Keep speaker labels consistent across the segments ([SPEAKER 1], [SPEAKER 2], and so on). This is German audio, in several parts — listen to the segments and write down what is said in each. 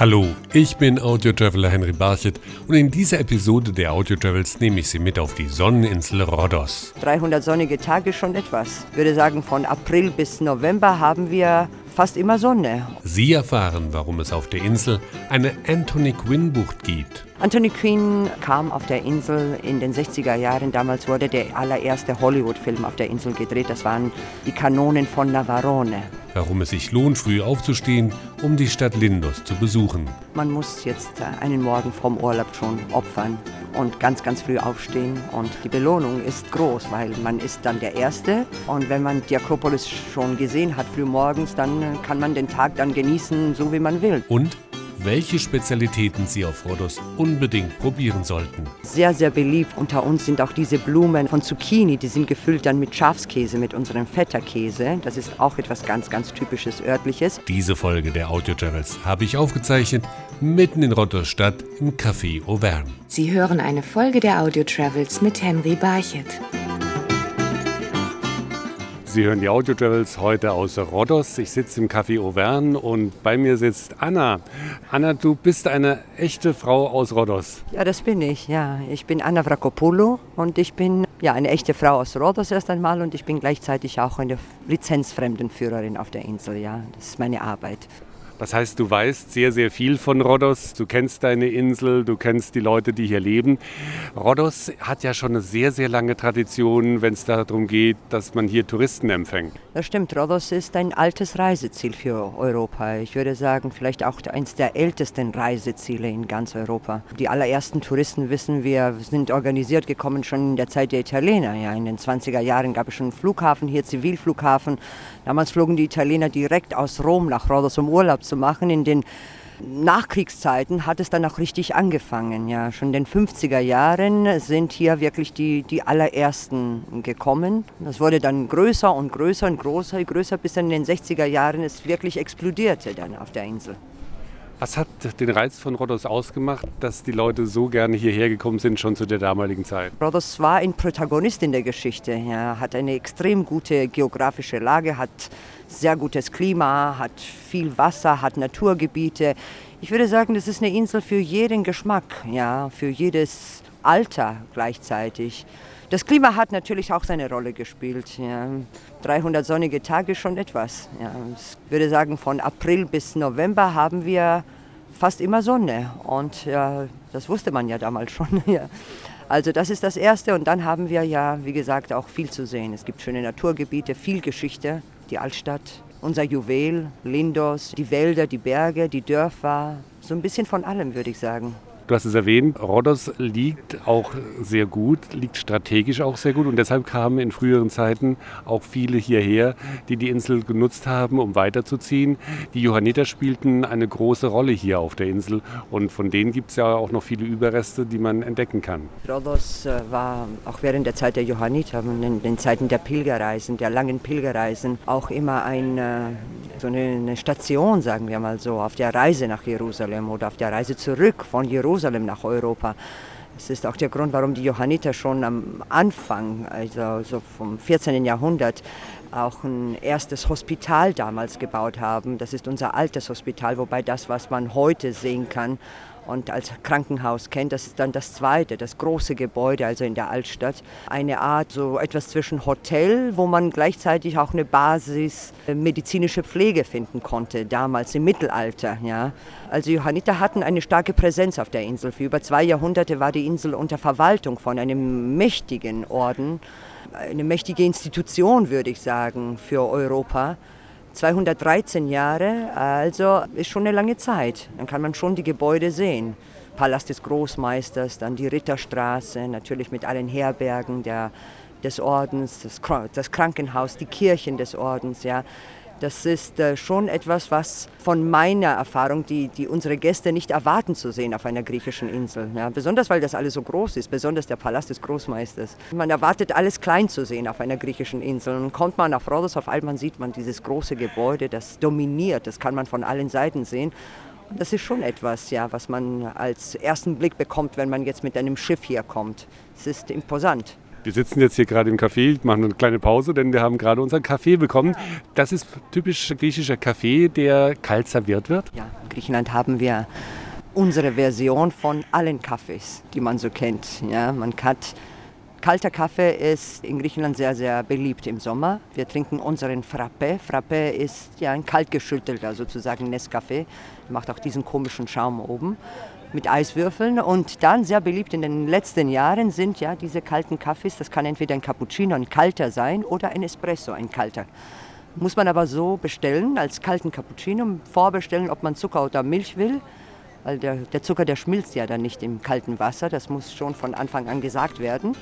[SPEAKER 1] Hallo, ich bin Audio-Traveler Henry Barchet und in dieser Episode der Audio Travels nehme ich Sie mit auf die Sonneninsel Rhodos.
[SPEAKER 2] 300 sonnige Tage schon etwas. Ich würde sagen, von April bis November haben wir fast immer Sonne.
[SPEAKER 1] Sie erfahren, warum es auf der Insel eine Anthony Quinn Bucht gibt.
[SPEAKER 2] Anthony Quinn kam auf der Insel in den 60er Jahren. Damals wurde der allererste Hollywood-Film auf der Insel gedreht. Das waren die Kanonen von Navarone
[SPEAKER 1] warum es sich lohnt, früh aufzustehen, um die Stadt Lindos zu besuchen.
[SPEAKER 2] Man muss jetzt äh, einen Morgen vom Urlaub schon opfern und ganz, ganz früh aufstehen. Und die Belohnung ist groß, weil man ist dann der Erste. Und wenn man die Akropolis schon gesehen hat, früh morgens, dann kann man den Tag dann genießen, so wie man will.
[SPEAKER 1] Und welche Spezialitäten Sie auf Rhodos unbedingt probieren sollten.
[SPEAKER 2] Sehr, sehr beliebt unter uns sind auch diese Blumen von Zucchini. Die sind gefüllt dann mit Schafskäse, mit unserem Feta-Käse. Das ist auch etwas ganz, ganz typisches örtliches.
[SPEAKER 1] Diese Folge der Audio Travels habe ich aufgezeichnet mitten in Rhodos Stadt im Café Auvergne.
[SPEAKER 3] Sie hören eine Folge der Audio Travels mit Henry Barchet.
[SPEAKER 1] Sie hören die Audio Travels heute aus Rhodos. Ich sitze im Café Auvergne und bei mir sitzt Anna. Anna, du bist eine echte Frau aus Rhodos.
[SPEAKER 2] Ja, das bin ich. Ja, ich bin Anna Vrakopoulou und ich bin ja eine echte Frau aus Rhodos erst einmal und ich bin gleichzeitig auch eine Lizenzfremdenführerin auf der Insel. Ja, das ist meine Arbeit.
[SPEAKER 1] Das heißt, du weißt sehr, sehr viel von Rhodos. Du kennst deine Insel, du kennst die Leute, die hier leben. Rhodos hat ja schon eine sehr, sehr lange Tradition, wenn es darum geht, dass man hier Touristen empfängt.
[SPEAKER 2] Das stimmt. Rhodos ist ein altes Reiseziel für Europa. Ich würde sagen, vielleicht auch eines der ältesten Reiseziele in ganz Europa. Die allerersten Touristen, wissen wir, sind organisiert gekommen schon in der Zeit der Italiener. Ja, in den 20er Jahren gab es schon einen Flughafen hier, Zivilflughafen. Damals flogen die Italiener direkt aus Rom nach Rhodos, um Urlaub zu machen. In den Nachkriegszeiten hat es dann auch richtig angefangen. Ja, schon in den 50er Jahren sind hier wirklich die, die allerersten gekommen. Das wurde dann größer und größer und größer, größer bis dann in den 60er Jahren es wirklich explodierte dann auf der Insel.
[SPEAKER 1] Was hat den Reiz von Rhodos ausgemacht, dass die Leute so gerne hierher gekommen sind, schon zu der damaligen Zeit?
[SPEAKER 2] Rhodos war ein Protagonist in der Geschichte. Er hat eine extrem gute geografische Lage, hat sehr gutes Klima, hat viel Wasser, hat Naturgebiete. Ich würde sagen, das ist eine Insel für jeden Geschmack, ja, für jedes Alter gleichzeitig. Das Klima hat natürlich auch seine Rolle gespielt. Ja. 300 sonnige Tage schon etwas. Ja. Ich würde sagen, von April bis November haben wir fast immer Sonne. Und ja, das wusste man ja damals schon. Ja. Also das ist das Erste. Und dann haben wir ja, wie gesagt, auch viel zu sehen. Es gibt schöne Naturgebiete, viel Geschichte, die Altstadt, unser Juwel, Lindos, die Wälder, die Berge, die Dörfer. So ein bisschen von allem, würde ich sagen.
[SPEAKER 1] Du hast es erwähnt, Rhodos liegt auch sehr gut, liegt strategisch auch sehr gut und deshalb kamen in früheren Zeiten auch viele hierher, die die Insel genutzt haben, um weiterzuziehen. Die Johanniter spielten eine große Rolle hier auf der Insel und von denen gibt es ja auch noch viele Überreste, die man entdecken kann.
[SPEAKER 2] Rhodos äh, war auch während der Zeit der Johanniter, in den Zeiten der Pilgerreisen, der langen Pilgerreisen, auch immer äh, so eine Station, sagen wir mal so, auf der Reise nach Jerusalem oder auf der Reise zurück von Jerusalem Jerusalem nach Europa. Das ist auch der Grund, warum die Johanniter schon am Anfang, also so vom 14. Jahrhundert, auch ein erstes Hospital damals gebaut haben. Das ist unser altes Hospital, wobei das, was man heute sehen kann, und als Krankenhaus kennt. Das ist dann das zweite, das große Gebäude, also in der Altstadt. Eine Art, so etwas zwischen Hotel, wo man gleichzeitig auch eine Basis äh, medizinische Pflege finden konnte, damals im Mittelalter. Ja. Also Johanniter hatten eine starke Präsenz auf der Insel. Für über zwei Jahrhunderte war die Insel unter Verwaltung von einem mächtigen Orden, eine mächtige Institution, würde ich sagen, für Europa. 213 Jahre, also ist schon eine lange Zeit. Dann kann man schon die Gebäude sehen. Palast des Großmeisters, dann die Ritterstraße, natürlich mit allen Herbergen der, des Ordens, das, das Krankenhaus, die Kirchen des Ordens. Ja. Das ist äh, schon etwas, was von meiner Erfahrung, die, die unsere Gäste nicht erwarten zu sehen auf einer griechischen Insel. Ja, besonders weil das alles so groß ist, besonders der Palast des Großmeisters. Man erwartet alles klein zu sehen auf einer griechischen Insel. Und kommt man auf Rhodos, auf einmal sieht man dieses große Gebäude, das dominiert, das kann man von allen Seiten sehen. Und das ist schon etwas, ja, was man als ersten Blick bekommt, wenn man jetzt mit einem Schiff hier kommt. Es ist imposant.
[SPEAKER 1] Wir sitzen jetzt hier gerade im Café, machen eine kleine Pause, denn wir haben gerade unseren Kaffee bekommen. Das ist typisch griechischer Kaffee, der kalt serviert wird.
[SPEAKER 2] Ja, in Griechenland haben wir unsere Version von allen Kaffees, die man so kennt. Ja, man hat Kalter Kaffee ist in Griechenland sehr, sehr beliebt im Sommer. Wir trinken unseren Frappe. Frappe ist ja ein kaltgeschüttelter sozusagen Nescafé. Macht auch diesen komischen Schaum oben mit Eiswürfeln. Und dann sehr beliebt in den letzten Jahren sind ja diese kalten Kaffees. Das kann entweder ein Cappuccino, ein kalter sein oder ein Espresso, ein kalter. Muss man aber so bestellen, als kalten Cappuccino, vorbestellen, ob man Zucker oder Milch will. Weil der, der Zucker, der schmilzt ja dann nicht im kalten Wasser. Das muss schon von Anfang an gesagt werden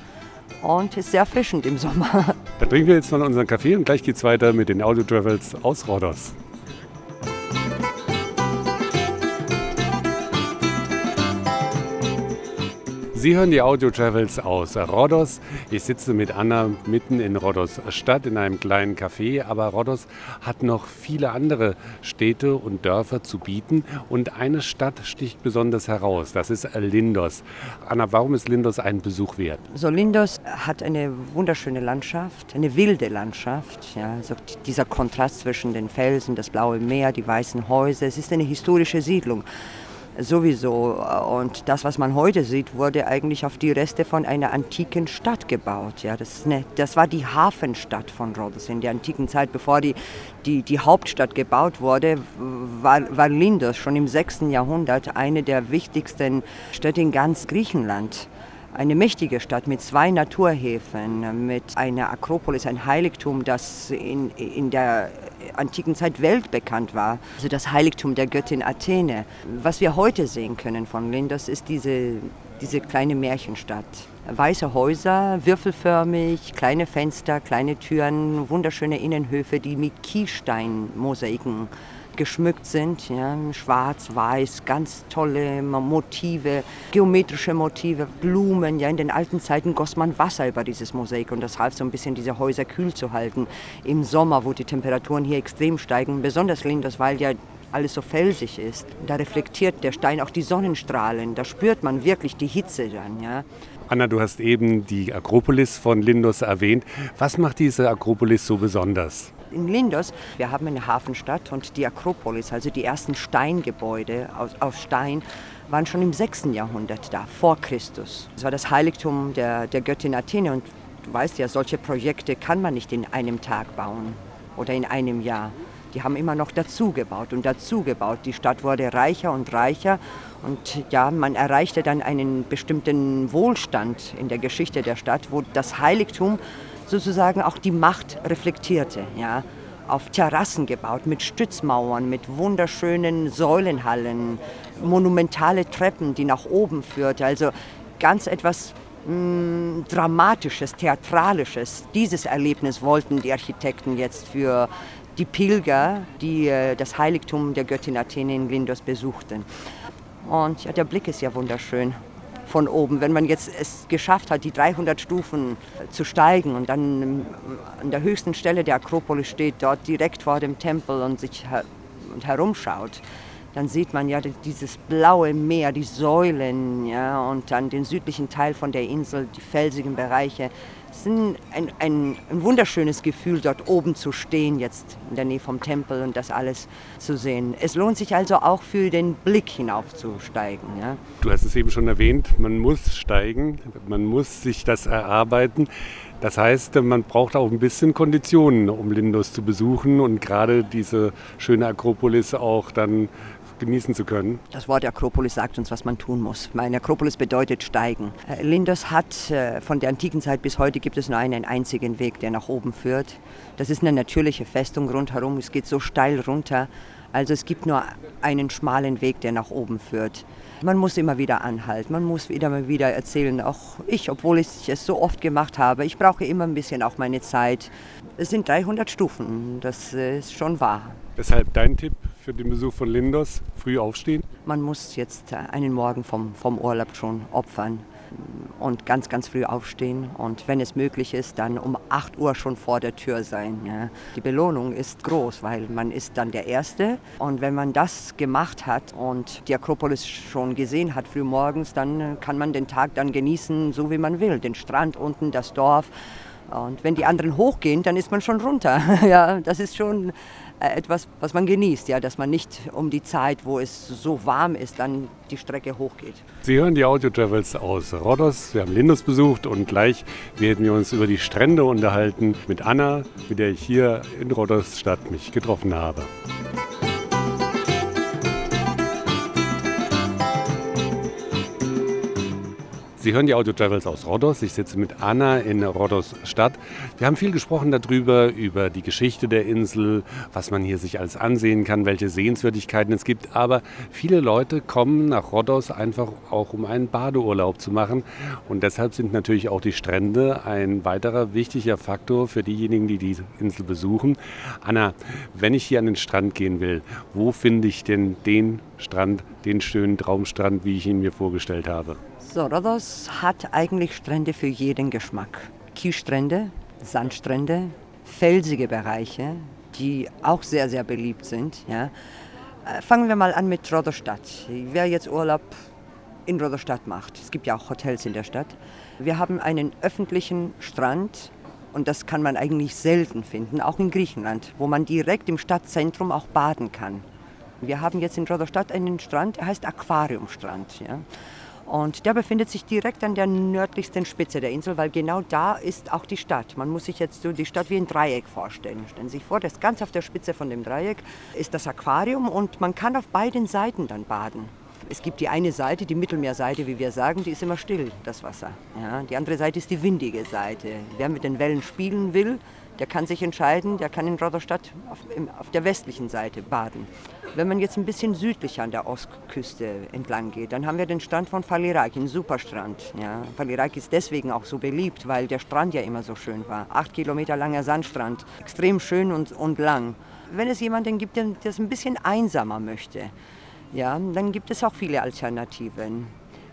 [SPEAKER 2] und ist sehr erfrischend im Sommer.
[SPEAKER 1] Dann trinken wir jetzt mal unseren Kaffee und gleich geht es weiter mit den Audio Travels aus Rhodos. Sie hören die Audio Travels aus Rhodos. Ich sitze mit Anna mitten in Rhodos Stadt in einem kleinen Café, aber Rhodos hat noch viele andere Städte und Dörfer zu bieten und eine Stadt sticht besonders heraus. Das ist Lindos. Anna, warum ist Lindos ein Besuch wert?
[SPEAKER 2] So Lindos hat eine wunderschöne Landschaft, eine wilde Landschaft. Ja, also dieser Kontrast zwischen den Felsen, das blaue Meer, die weißen Häuser. Es ist eine historische Siedlung sowieso. Und das, was man heute sieht, wurde eigentlich auf die Reste von einer antiken Stadt gebaut. Ja, das, eine, das war die Hafenstadt von Rhodos in der antiken Zeit, bevor die, die, die Hauptstadt gebaut wurde, war, war Lindos schon im 6. Jahrhundert eine der wichtigsten Städte in ganz Griechenland eine mächtige Stadt mit zwei Naturhäfen, mit einer Akropolis, ein Heiligtum, das in, in der antiken Zeit weltbekannt war, also das Heiligtum der Göttin Athene. Was wir heute sehen können von Lindos ist diese, diese kleine Märchenstadt. Weiße Häuser, würfelförmig, kleine Fenster, kleine Türen, wunderschöne Innenhöfe, die mit Kiessteinmosaiken geschmückt sind. Ja, Schwarz, weiß, ganz tolle Motive, geometrische Motive, Blumen. Ja, in den alten Zeiten goss man Wasser über dieses Mosaik und das half so ein bisschen, diese Häuser kühl zu halten. Im Sommer, wo die Temperaturen hier extrem steigen, besonders Lindos, weil ja alles so felsig ist. Da reflektiert der Stein auch die Sonnenstrahlen. Da spürt man wirklich die Hitze dann. Ja.
[SPEAKER 1] Anna, du hast eben die Akropolis von Lindos erwähnt. Was macht diese Akropolis so besonders?
[SPEAKER 2] In Lindos. Wir haben eine Hafenstadt und die Akropolis, also die ersten Steingebäude aus, aus Stein, waren schon im 6. Jahrhundert da, vor Christus. Das war das Heiligtum der, der Göttin Athene und du weißt ja, solche Projekte kann man nicht in einem Tag bauen oder in einem Jahr. Die haben immer noch dazu gebaut und dazu gebaut. Die Stadt wurde reicher und reicher und ja, man erreichte dann einen bestimmten Wohlstand in der Geschichte der Stadt, wo das Heiligtum sozusagen auch die Macht reflektierte. Ja? Auf Terrassen gebaut, mit Stützmauern, mit wunderschönen Säulenhallen, monumentale Treppen, die nach oben führte. Also ganz etwas mh, mm, Dramatisches, Theatralisches. Dieses Erlebnis wollten die Architekten jetzt für die Pilger, die äh, das Heiligtum der Göttin Athene in Lindos besuchten. Und ja, der Blick ist ja wunderschön von oben. Wenn man jetzt es geschafft hat, die 300 Stufen zu steigen und dann an der höchsten Stelle der Akropolis steht, dort direkt vor dem Tempel und sich her und herumschaut, dann sieht man ja dieses blaue Meer, die Säulen ja, und dann den südlichen Teil von der Insel, die felsigen Bereiche. Es ist ein, ein, ein, wunderschönes Gefühl, dort oben zu stehen, jetzt in der Nähe vom Tempel und das alles zu sehen. Es lohnt sich also auch für den Blick hinaufzusteigen. Ja.
[SPEAKER 1] Du hast es eben schon erwähnt, man muss steigen, man muss sich das erarbeiten. Das heißt, man braucht auch ein bisschen Konditionen, um Lindos zu besuchen und gerade diese schöne Akropolis auch dann genießen zu können.
[SPEAKER 2] Das Wort Akropolis sagt uns, was man tun muss. Meine Akropolis bedeutet steigen. Äh, Lindos hat äh, von der antiken Zeit bis heute gibt es nur einen einzigen Weg, der nach oben führt. Das ist eine natürliche Festung rundherum. Es geht so steil runter. Also es gibt nur einen schmalen Weg, der nach oben führt. Man muss immer wieder anhalten, man muss wieder mal wieder erzählen, auch ich, obwohl ich es so oft gemacht habe, ich brauche immer ein bisschen auch meine Zeit. Es sind 300 Stufen, das ist schon wahr.
[SPEAKER 1] Deshalb dein Tipp für den Besuch von Lindos, früh aufstehen?
[SPEAKER 2] Man muss jetzt einen Morgen vom, vom Urlaub schon opfern. Und ganz, ganz früh aufstehen und wenn es möglich ist, dann um 8 Uhr schon vor der Tür sein. Ja. Die Belohnung ist groß, weil man ist dann der Erste und wenn man das gemacht hat und die Akropolis schon gesehen hat früh morgens, dann kann man den Tag dann genießen, so wie man will. Den Strand unten, das Dorf und wenn die anderen hochgehen, dann ist man schon runter. ja, das ist schon äh, etwas, was man genießt, ja, dass man nicht um die Zeit, wo es so warm ist, dann die Strecke hochgeht.
[SPEAKER 1] Sie hören die Audio Travels aus Rhodos. Wir haben Lindus besucht und gleich werden wir uns über die Strände unterhalten mit Anna, mit der ich hier in Rhodos Stadt mich getroffen habe. Sie hören die Audio Travels aus Rhodos. Ich sitze mit Anna in Rhodos Stadt. Wir haben viel gesprochen darüber, über die Geschichte der Insel, was man hier sich alles ansehen kann, welche Sehenswürdigkeiten es gibt. Aber viele Leute kommen nach Rhodos einfach auch, um einen Badeurlaub zu machen. Und deshalb sind natürlich auch die Strände ein weiterer wichtiger Faktor für diejenigen, die die Insel besuchen. Anna, wenn ich hier an den Strand gehen will, wo finde ich denn den Strand, den schönen Traumstrand, wie ich ihn mir vorgestellt habe?
[SPEAKER 2] So, Rhodos hat eigentlich Strände für jeden Geschmack. Kiesstrände, Sandstrände, felsige Bereiche, die auch sehr, sehr beliebt sind. Ja. Äh, fangen wir mal an mit Rhodos Stadt. Wer jetzt Urlaub in Rhodos Stadt macht, es gibt ja auch Hotels in der Stadt. Wir haben einen öffentlichen Strand und das kann man eigentlich selten finden, auch in Griechenland, wo man direkt im Stadtzentrum auch baden kann. Wir haben jetzt in Rhodos Stadt einen Strand, der heißt Aquariumstrand. Ja. Und der befindet sich direkt an der nördlichsten Spitze der Insel, weil genau da ist auch die Stadt. Man muss sich jetzt so die Stadt wie ein Dreieck vorstellen. Stellen Sie sich vor, das ganz auf der Spitze von dem Dreieck ist das Aquarium und man kann auf beiden Seiten dann baden. Es gibt die eine Seite, die Mittelmeerseite, wie wir sagen, die ist immer still, das Wasser. Ja, die andere Seite ist die windige Seite. Wer mit den Wellen spielen will, der kann sich entscheiden, der kann in Rotterstadt auf, auf der westlichen Seite baden. Wenn man jetzt ein bisschen südlicher an der Ostküste entlang geht, dann haben wir den Strand von Faliraki, einen Superstrand. Ja. Faliraki ist deswegen auch so beliebt, weil der Strand ja immer so schön war. Acht Kilometer langer Sandstrand, extrem schön und, und lang. Wenn es jemanden gibt, der das ein bisschen einsamer möchte, ja, dann gibt es auch viele Alternativen.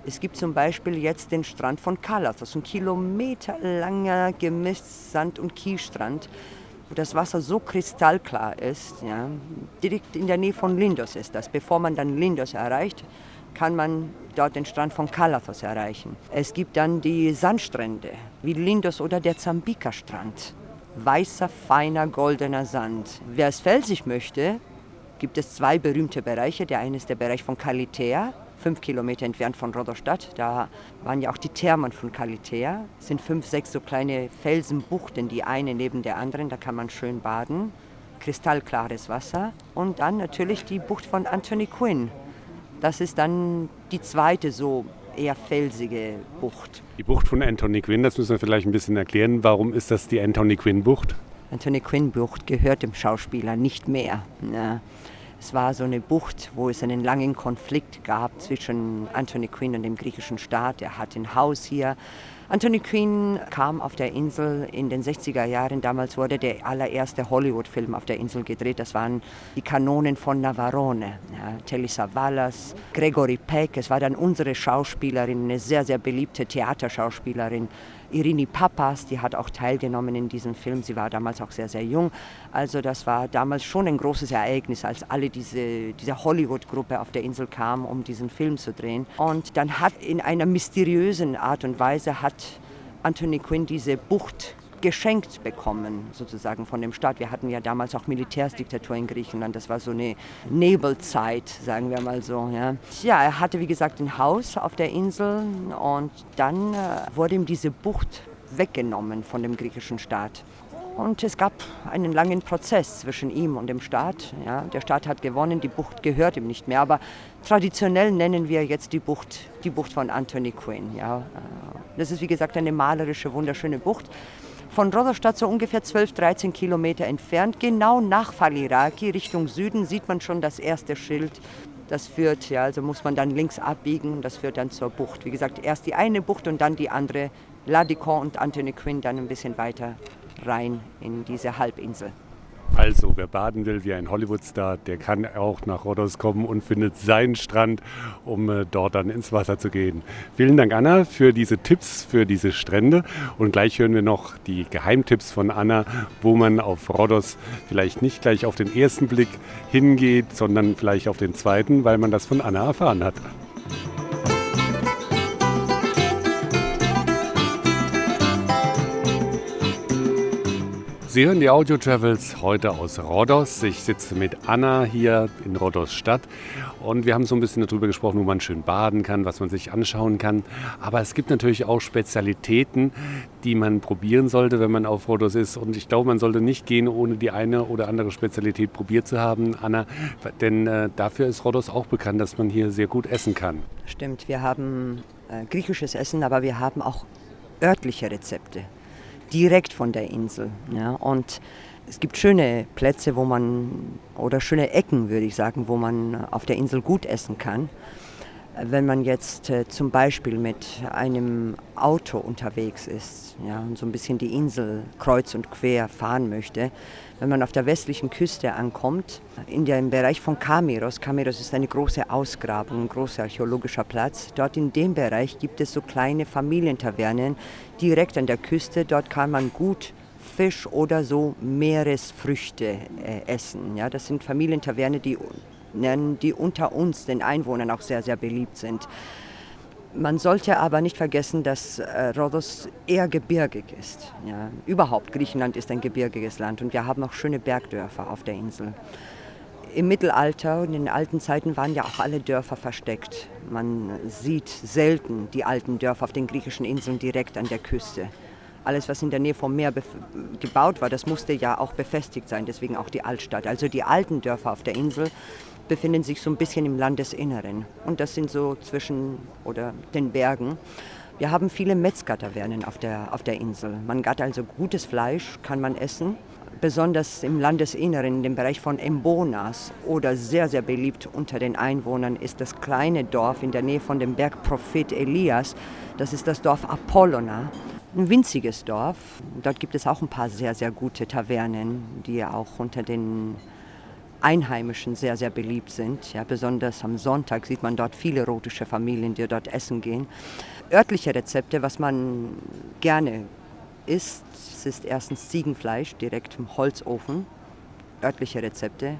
[SPEAKER 2] Es gibt zum Beispiel jetzt den Strand von Kalas, ein kilometerlanger gemischt Sand- und Kiesstrand wo das Wasser so kristallklar ist, ja, direkt in der Nähe von Lindos ist das. Bevor man dann Lindos erreicht, kann man dort den Strand von Kalathos erreichen. Es gibt dann die Sandstrände, wie Lindos oder der Zambika-Strand. Weißer, feiner, goldener Sand. Wer es felsig möchte, gibt es zwei berühmte Bereiche. Der eine ist der Bereich von Kalitea, fünf Kilometer entfernt von Rodostadt. Da waren ja auch die Thermen von Kalitea. Es sind fünf, sechs so kleine Felsenbuchten, die eine neben der anderen. Da kann man schön baden. Kristallklares Wasser. Und dann natürlich die Bucht von Anthony Quinn. Das ist dann die zweite so eher felsige Bucht.
[SPEAKER 1] Die Bucht von Anthony Quinn, das müssen wir vielleicht ein bisschen erklären. Warum ist das die Anthony Quinn Bucht?
[SPEAKER 2] Anthony Quinn Bucht gehört dem Schauspieler nicht mehr. Ja. Es war so eine Bucht, wo es einen langen Konflikt gab zwischen Anthony Quinn und dem griechischen Staat. Er hat ein Haus hier. Anthony Quinn kam auf der Insel in den 60er Jahren. Damals wurde der allererste Hollywood-Film auf der Insel gedreht. Das waren die Kanonen von Navarone. Ja, Telly Savalas, Gregory Peck. Es war dann unsere Schauspielerin, eine sehr, sehr beliebte Theaterschauspielerin. Irini Papas, die hat auch teilgenommen in diesem Film. Sie war damals auch sehr, sehr jung. Also das war damals schon ein großes Ereignis, als alle diese, diese Hollywood-Gruppe auf der Insel kam, um diesen Film zu drehen. Und dann hat in einer mysteriösen Art und Weise hat Anthony Quinn diese Bucht geschenkt bekommen, sozusagen von dem Staat. Wir hatten ja damals auch Militärsdiktatur in Griechenland. Das war so eine Nebelzeit, sagen wir mal so. Ja, ja er hatte, wie gesagt, ein Haus auf der Insel und dann äh, wurde ihm diese Bucht weggenommen von dem griechischen Staat. Und es gab einen langen Prozess zwischen ihm und dem Staat. Ja, der Staat hat gewonnen, die Bucht gehört ihm nicht mehr. Aber traditionell nennen wir jetzt die Bucht die Bucht von Anthony Quinn. Ja. Äh, das ist wie gesagt eine malerische, wunderschöne Bucht von Roderstadt so ungefähr 12, 13 Kilometer entfernt, genau nach Faliraki, Richtung Süden, sieht man schon das erste Schild. Das führt, ja, also muss man dann links abbiegen, das führt dann zur Bucht. Wie gesagt, erst die eine Bucht und dann die andere, Ladicon und Anthony Quinn, dann ein bisschen weiter rein in diese Halbinsel.
[SPEAKER 1] Also, wer baden will wie ein Hollywoodstar, der kann auch nach Rhodos kommen und findet seinen Strand, um äh, dort dann ins Wasser zu gehen. Vielen Dank, Anna, für diese Tipps für diese Strände. Und gleich hören wir noch die Geheimtipps von Anna, wo man auf Rhodos vielleicht nicht gleich auf den ersten Blick hingeht, sondern vielleicht auf den zweiten, weil man das von Anna erfahren hat. Sie hören die Audio Travels heute aus Rhodos. Ich sitze mit Anna hier in Rhodos Stadt und wir haben so ein bisschen darüber gesprochen, wo man schön baden kann, was man sich anschauen kann. Aber es gibt natürlich auch Spezialitäten, die man probieren sollte, wenn man auf Rhodos ist. Und ich glaube, man sollte nicht gehen, ohne die eine oder andere Spezialität probiert zu haben, Anna. Denn äh, dafür ist Rhodos auch bekannt, dass man hier sehr gut essen kann.
[SPEAKER 2] Stimmt, wir haben äh, griechisches Essen, aber wir haben auch örtliche Rezepte direkt von der Insel. Ja. Und es gibt schöne Plätze, wo man, oder schöne Ecken, würde ich sagen, wo man auf der Insel gut essen kann. Wenn man jetzt äh, zum Beispiel mit einem Auto unterwegs ist ja, und so ein bisschen die Insel kreuz und quer fahren möchte, wenn man auf der westlichen Küste ankommt, in dem Bereich von Kamiros, Kamiros ist eine große Ausgrabung, ein großer archäologischer Platz, dort in dem Bereich gibt es so kleine Familientavernen direkt an der Küste. Dort kann man gut Fisch oder so Meeresfrüchte äh, essen. Ja, das sind Familientavernen, die, die unter uns, den Einwohnern, auch sehr, sehr beliebt sind. Man sollte aber nicht vergessen, dass äh, Rhodos eher gebirgig ist. Ja. Überhaupt, Griechenland ist ein gebirgiges Land und wir haben auch schöne Bergdörfer auf der Insel. Im Mittelalter und in den alten Zeiten waren ja auch alle Dörfer versteckt. Man sieht selten die alten Dörfer auf den griechischen Inseln direkt an der Küste. Alles, was in der Nähe vom Meer gebaut war, das musste ja auch befestigt sein, deswegen auch die Altstadt. Also die alten Dörfer auf der Insel befinden sich so ein bisschen im Landesinneren. Und das sind so zwischen oder den Bergen. Wir haben viele Metzgertavernen auf der, auf der Insel. Man hat also gutes Fleisch, kann man essen. Besonders im Landesinneren, in dem Bereich von Embonas oder sehr, sehr beliebt unter den Einwohnern ist das kleine Dorf in der Nähe von dem Berg Prophet Elias. Das ist das Dorf Apollona. Ein winziges Dorf. Dort gibt es auch ein paar sehr, sehr gute Tavernen, die auch unter den Einheimischen sehr, sehr beliebt sind. Ja, besonders am Sonntag sieht man dort viele erotische Familien, die dort essen gehen. Örtliche Rezepte, was man gerne isst, ist erstens Ziegenfleisch direkt im Holzofen. Örtliche Rezepte.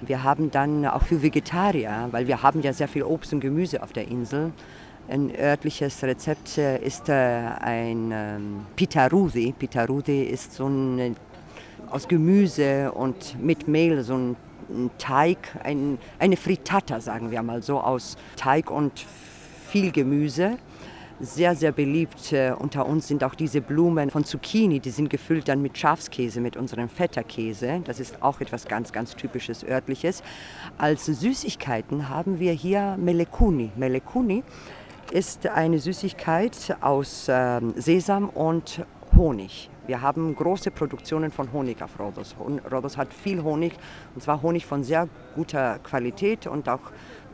[SPEAKER 2] Wir haben dann auch für Vegetarier, weil wir haben ja sehr viel Obst und Gemüse auf der Insel. Ein örtliches Rezept äh, ist äh, ein ähm, Pitarusi. Pitarusi ist so ein aus Gemüse und mit Mehl so ein, Teig, ein, eine Frittata, sagen wir mal so, aus Teig und viel Gemüse. Sehr, sehr beliebt äh, unter uns sind auch diese Blumen von Zucchini, die sind gefüllt dann mit Schafskäse, mit unserem Feta-Käse. Das ist auch etwas ganz, ganz typisches örtliches. Als Süßigkeiten haben wir hier Melekuni. Melekuni ist eine Süßigkeit aus äh, Sesam und Honig. Wir haben große Produktionen von Honig auf Rhodos. Rhodos hat viel Honig, und zwar Honig von sehr guter Qualität und auch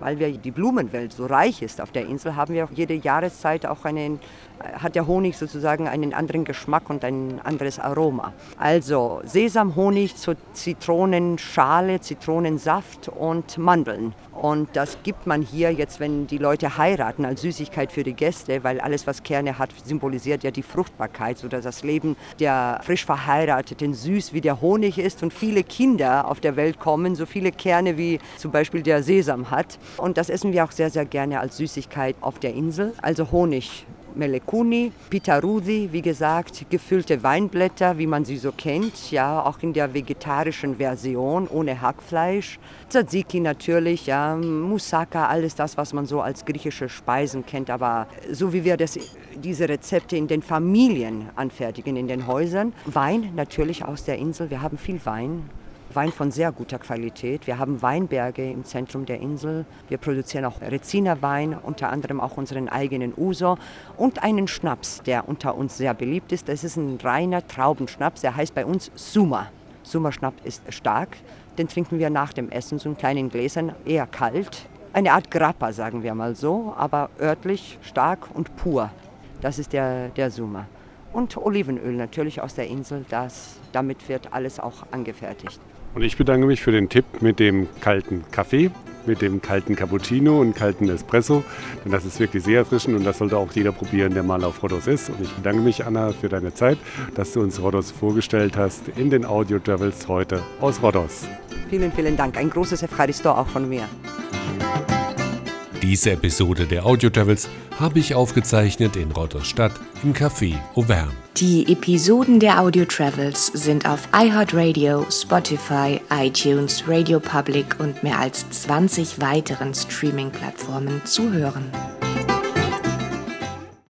[SPEAKER 2] weil wir die Blumenwelt so reich ist auf der Insel, haben wir jede Jahreszeit auch einen, hat der Honig sozusagen einen anderen Geschmack und ein anderes Aroma. Also Sesamhonig zu Zitronenschale, Zitronensaft und Mandeln. Und das gibt man hier jetzt, wenn die Leute heiraten, als Süßigkeit für die Gäste, weil alles, was Kerne hat, symbolisiert ja die Fruchtbarkeit, sodass das Leben der frisch Verheirateten süß wie der Honig ist und viele Kinder auf der Welt kommen, so viele Kerne wie zum Beispiel der Sesam hat. Und das essen wir auch sehr, sehr gerne als Süßigkeit auf der Insel. Also Honig Melekuni, Pitarusi, wie gesagt, gefüllte Weinblätter, wie man sie so kennt, ja, auch in der vegetarischen Version, ohne Hackfleisch. Tzatziki natürlich, ja, Moussaka, alles das, was man so als griechische Speisen kennt, aber so wie wir das, diese Rezepte in den Familien anfertigen, in den Häusern. Wein natürlich aus der Insel, wir haben viel Wein, Wein von sehr guter Qualität. Wir haben Weinberge im Zentrum der Insel. Wir produzieren auch Reziner Wein, unter anderem auch unseren eigenen Uso und einen Schnaps, der unter uns sehr beliebt ist. Das ist ein reiner Traubenschnaps, der heißt bei uns Suma. Suma Schnaps ist stark. Den trinken wir nach dem Essen, so in kleinen Gläsern, eher kalt. Eine Art Grappa, sagen wir mal so, aber örtlich stark und pur. Das ist der, der Suma. Und Olivenöl natürlich aus der Insel, das, damit wird alles auch angefertigt.
[SPEAKER 1] Und ich bedanke mich für den Tipp mit dem kalten Kaffee, mit dem kalten Cappuccino und kalten Espresso. Denn das ist wirklich sehr erfrischend und das sollte auch jeder probieren, der mal auf Rhodos ist. Und ich bedanke mich, Anna, für deine Zeit, dass du uns Rhodos vorgestellt hast in den Audio Travels heute aus Rhodos.
[SPEAKER 2] Vielen, vielen Dank. Ein großes Evcharisto auch von mir.
[SPEAKER 4] Diese Episode der Audio Travels habe ich aufgezeichnet in Rotterstadt im Café Auvergne.
[SPEAKER 3] Die Episoden der Audio Travels sind auf iHeartRadio, Spotify, iTunes, Radio Public und mehr als 20 weiteren Streaming-Plattformen zu hören.